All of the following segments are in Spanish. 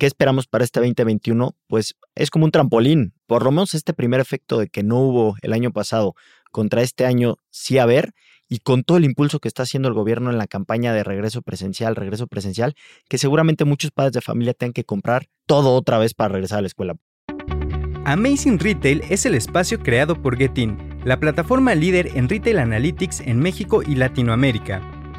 ¿Qué esperamos para este 2021? Pues es como un trampolín. Por lo menos este primer efecto de que no hubo el año pasado contra este año sí haber y con todo el impulso que está haciendo el gobierno en la campaña de regreso presencial, regreso presencial, que seguramente muchos padres de familia tengan que comprar todo otra vez para regresar a la escuela. Amazing Retail es el espacio creado por Getin, la plataforma líder en retail analytics en México y Latinoamérica.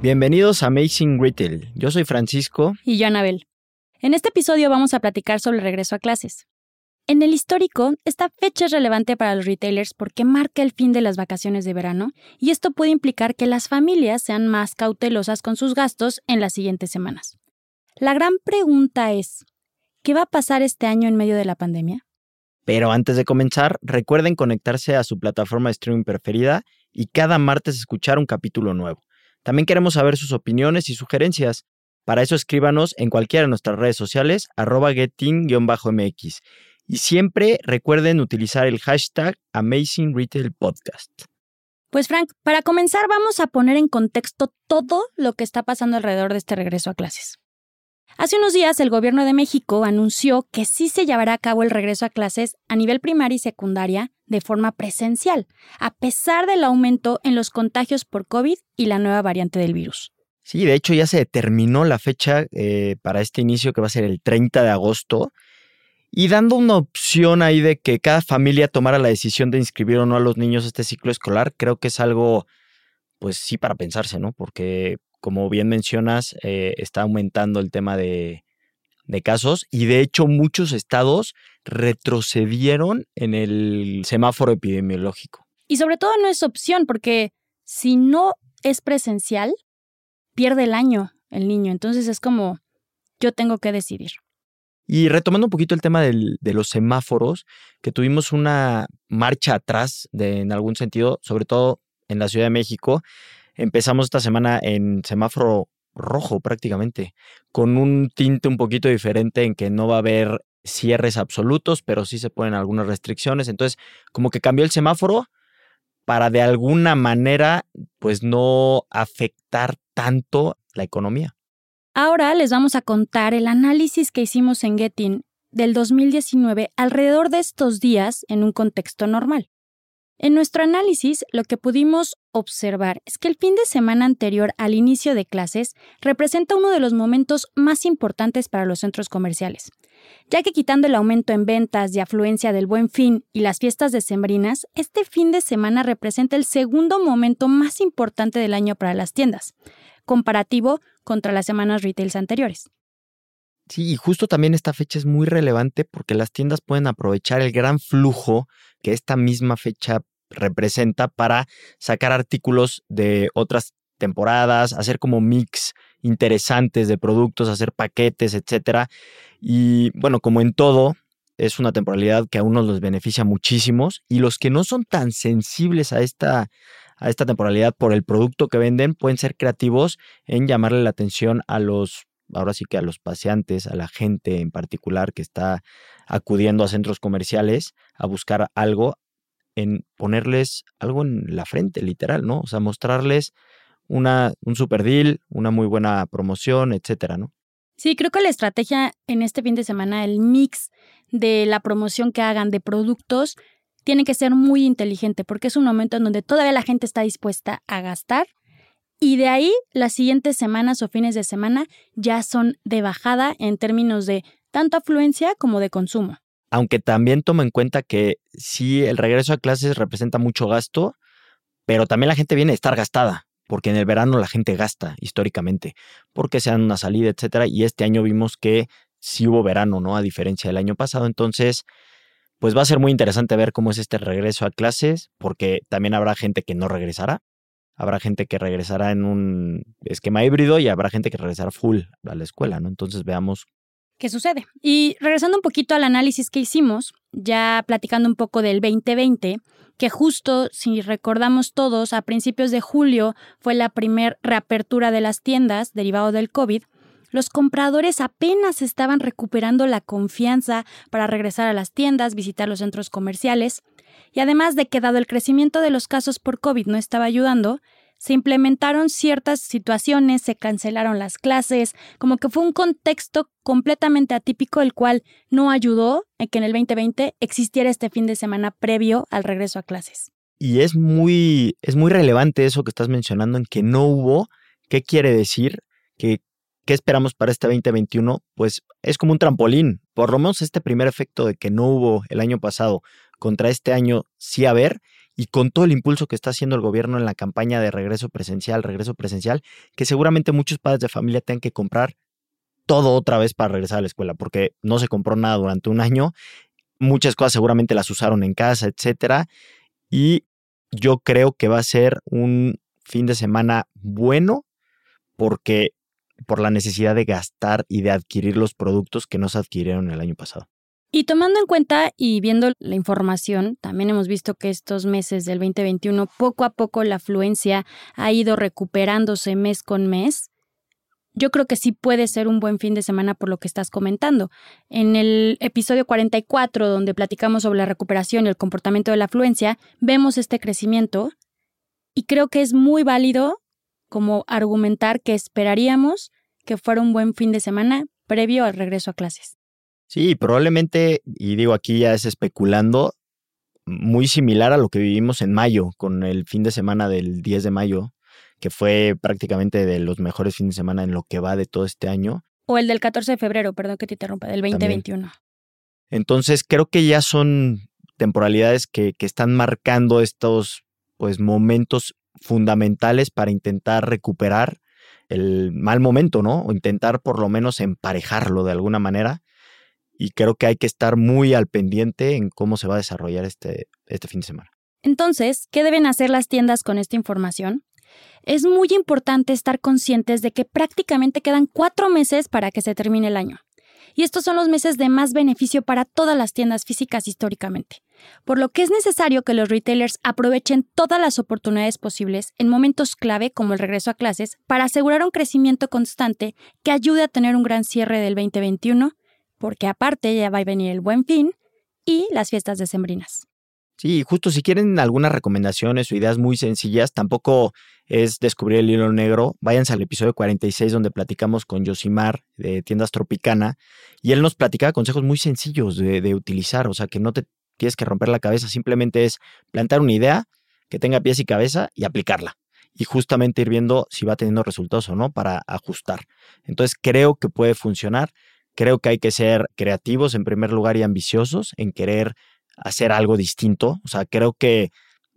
Bienvenidos a Amazing Retail. Yo soy Francisco. Y yo, Anabel. En este episodio vamos a platicar sobre el regreso a clases. En el histórico, esta fecha es relevante para los retailers porque marca el fin de las vacaciones de verano y esto puede implicar que las familias sean más cautelosas con sus gastos en las siguientes semanas. La gran pregunta es, ¿qué va a pasar este año en medio de la pandemia? Pero antes de comenzar, recuerden conectarse a su plataforma de streaming preferida y cada martes escuchar un capítulo nuevo. También queremos saber sus opiniones y sugerencias. Para eso escríbanos en cualquiera de nuestras redes sociales, arroba getting-mx. Y siempre recuerden utilizar el hashtag Amazing Retail Podcast. Pues Frank, para comenzar vamos a poner en contexto todo lo que está pasando alrededor de este regreso a clases. Hace unos días el gobierno de México anunció que sí se llevará a cabo el regreso a clases a nivel primaria y secundaria de forma presencial, a pesar del aumento en los contagios por COVID y la nueva variante del virus. Sí, de hecho ya se determinó la fecha eh, para este inicio que va a ser el 30 de agosto y dando una opción ahí de que cada familia tomara la decisión de inscribir o no a los niños a este ciclo escolar, creo que es algo, pues sí, para pensarse, ¿no? Porque, como bien mencionas, eh, está aumentando el tema de, de casos y de hecho muchos estados retrocedieron en el semáforo epidemiológico. Y sobre todo no es opción, porque si no es presencial, pierde el año el niño. Entonces es como, yo tengo que decidir. Y retomando un poquito el tema de los semáforos, que tuvimos una marcha atrás de, en algún sentido, sobre todo en la Ciudad de México. Empezamos esta semana en semáforo rojo prácticamente, con un tinte un poquito diferente en que no va a haber cierres absolutos, pero sí se ponen algunas restricciones. Entonces, como que cambió el semáforo para de alguna manera, pues no afectar tanto la economía. Ahora les vamos a contar el análisis que hicimos en Getting del 2019 alrededor de estos días en un contexto normal. En nuestro análisis, lo que pudimos observar es que el fin de semana anterior al inicio de clases representa uno de los momentos más importantes para los centros comerciales, ya que quitando el aumento en ventas y afluencia del buen fin y las fiestas decembrinas, este fin de semana representa el segundo momento más importante del año para las tiendas, comparativo contra las semanas retails anteriores. Sí, y justo también esta fecha es muy relevante porque las tiendas pueden aprovechar el gran flujo que esta misma fecha representa para sacar artículos de otras temporadas, hacer como mix interesantes de productos, hacer paquetes, etcétera. Y bueno, como en todo, es una temporalidad que a unos les beneficia muchísimos y los que no son tan sensibles a esta a esta temporalidad por el producto que venden, pueden ser creativos en llamarle la atención a los, ahora sí que a los paseantes, a la gente en particular que está acudiendo a centros comerciales a buscar algo, en ponerles algo en la frente, literal, ¿no? O sea, mostrarles una, un super deal, una muy buena promoción, etcétera, ¿no? Sí, creo que la estrategia en este fin de semana, el mix de la promoción que hagan de productos, tiene que ser muy inteligente porque es un momento en donde todavía la gente está dispuesta a gastar y de ahí las siguientes semanas o fines de semana ya son de bajada en términos de tanto afluencia como de consumo. Aunque también toma en cuenta que sí, el regreso a clases representa mucho gasto, pero también la gente viene a estar gastada, porque en el verano la gente gasta históricamente, porque se dan una salida, etcétera, y este año vimos que sí hubo verano, ¿no? A diferencia del año pasado, entonces pues va a ser muy interesante ver cómo es este regreso a clases, porque también habrá gente que no regresará, habrá gente que regresará en un esquema híbrido y habrá gente que regresará full a la escuela, ¿no? Entonces veamos qué sucede. Y regresando un poquito al análisis que hicimos, ya platicando un poco del 2020, que justo, si recordamos todos, a principios de julio fue la primer reapertura de las tiendas derivado del COVID, los compradores apenas estaban recuperando la confianza para regresar a las tiendas, visitar los centros comerciales, y además de que dado el crecimiento de los casos por COVID no estaba ayudando, se implementaron ciertas situaciones, se cancelaron las clases, como que fue un contexto completamente atípico el cual no ayudó a que en el 2020 existiera este fin de semana previo al regreso a clases. Y es muy, es muy relevante eso que estás mencionando en que no hubo. ¿Qué quiere decir? Que ¿Qué esperamos para este 2021? Pues es como un trampolín. Por lo menos este primer efecto de que no hubo el año pasado contra este año sí haber y con todo el impulso que está haciendo el gobierno en la campaña de regreso presencial, regreso presencial, que seguramente muchos padres de familia tengan que comprar todo otra vez para regresar a la escuela, porque no se compró nada durante un año, muchas cosas seguramente las usaron en casa, etcétera, y yo creo que va a ser un fin de semana bueno porque por la necesidad de gastar y de adquirir los productos que no se adquirieron el año pasado. Y tomando en cuenta y viendo la información, también hemos visto que estos meses del 2021 poco a poco la afluencia ha ido recuperándose mes con mes. Yo creo que sí puede ser un buen fin de semana por lo que estás comentando. En el episodio 44, donde platicamos sobre la recuperación y el comportamiento de la afluencia, vemos este crecimiento y creo que es muy válido como argumentar que esperaríamos que fuera un buen fin de semana previo al regreso a clases. Sí, probablemente, y digo aquí ya es especulando, muy similar a lo que vivimos en mayo, con el fin de semana del 10 de mayo, que fue prácticamente de los mejores fines de semana en lo que va de todo este año. O el del 14 de febrero, perdón que te interrumpa, del 2021. Entonces, creo que ya son temporalidades que, que están marcando estos pues, momentos fundamentales para intentar recuperar el mal momento, ¿no? O intentar por lo menos emparejarlo de alguna manera y creo que hay que estar muy al pendiente en cómo se va a desarrollar este, este fin de semana. Entonces, ¿qué deben hacer las tiendas con esta información? Es muy importante estar conscientes de que prácticamente quedan cuatro meses para que se termine el año. Y estos son los meses de más beneficio para todas las tiendas físicas históricamente, por lo que es necesario que los retailers aprovechen todas las oportunidades posibles en momentos clave como el regreso a clases para asegurar un crecimiento constante que ayude a tener un gran cierre del 2021 porque aparte ya va a venir el buen fin y las fiestas decembrinas. Sí, justo si quieren algunas recomendaciones o ideas muy sencillas, tampoco es descubrir el hilo negro. Váyanse al episodio 46 donde platicamos con Yosimar de Tiendas Tropicana y él nos platicaba consejos muy sencillos de, de utilizar, o sea que no te tienes que romper la cabeza, simplemente es plantar una idea que tenga pies y cabeza y aplicarla. Y justamente ir viendo si va teniendo resultados o no para ajustar. Entonces creo que puede funcionar. Creo que hay que ser creativos en primer lugar y ambiciosos en querer hacer algo distinto. O sea, creo que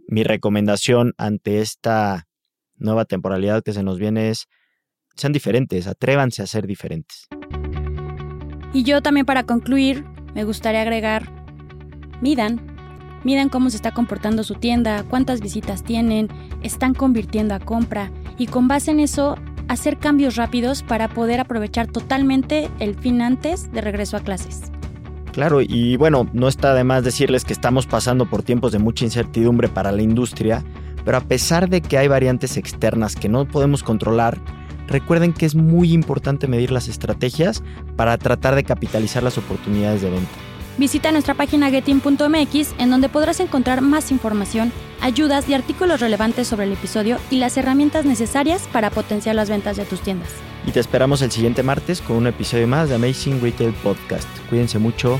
mi recomendación ante esta nueva temporalidad que se nos viene es, sean diferentes, atrévanse a ser diferentes. Y yo también para concluir, me gustaría agregar, midan, midan cómo se está comportando su tienda, cuántas visitas tienen, están convirtiendo a compra y con base en eso hacer cambios rápidos para poder aprovechar totalmente el fin antes de regreso a clases. Claro, y bueno, no está de más decirles que estamos pasando por tiempos de mucha incertidumbre para la industria, pero a pesar de que hay variantes externas que no podemos controlar, recuerden que es muy importante medir las estrategias para tratar de capitalizar las oportunidades de venta. Visita nuestra página getin.mx en donde podrás encontrar más información, ayudas y artículos relevantes sobre el episodio y las herramientas necesarias para potenciar las ventas de tus tiendas. Y te esperamos el siguiente martes con un episodio más de Amazing Retail Podcast. Cuídense mucho.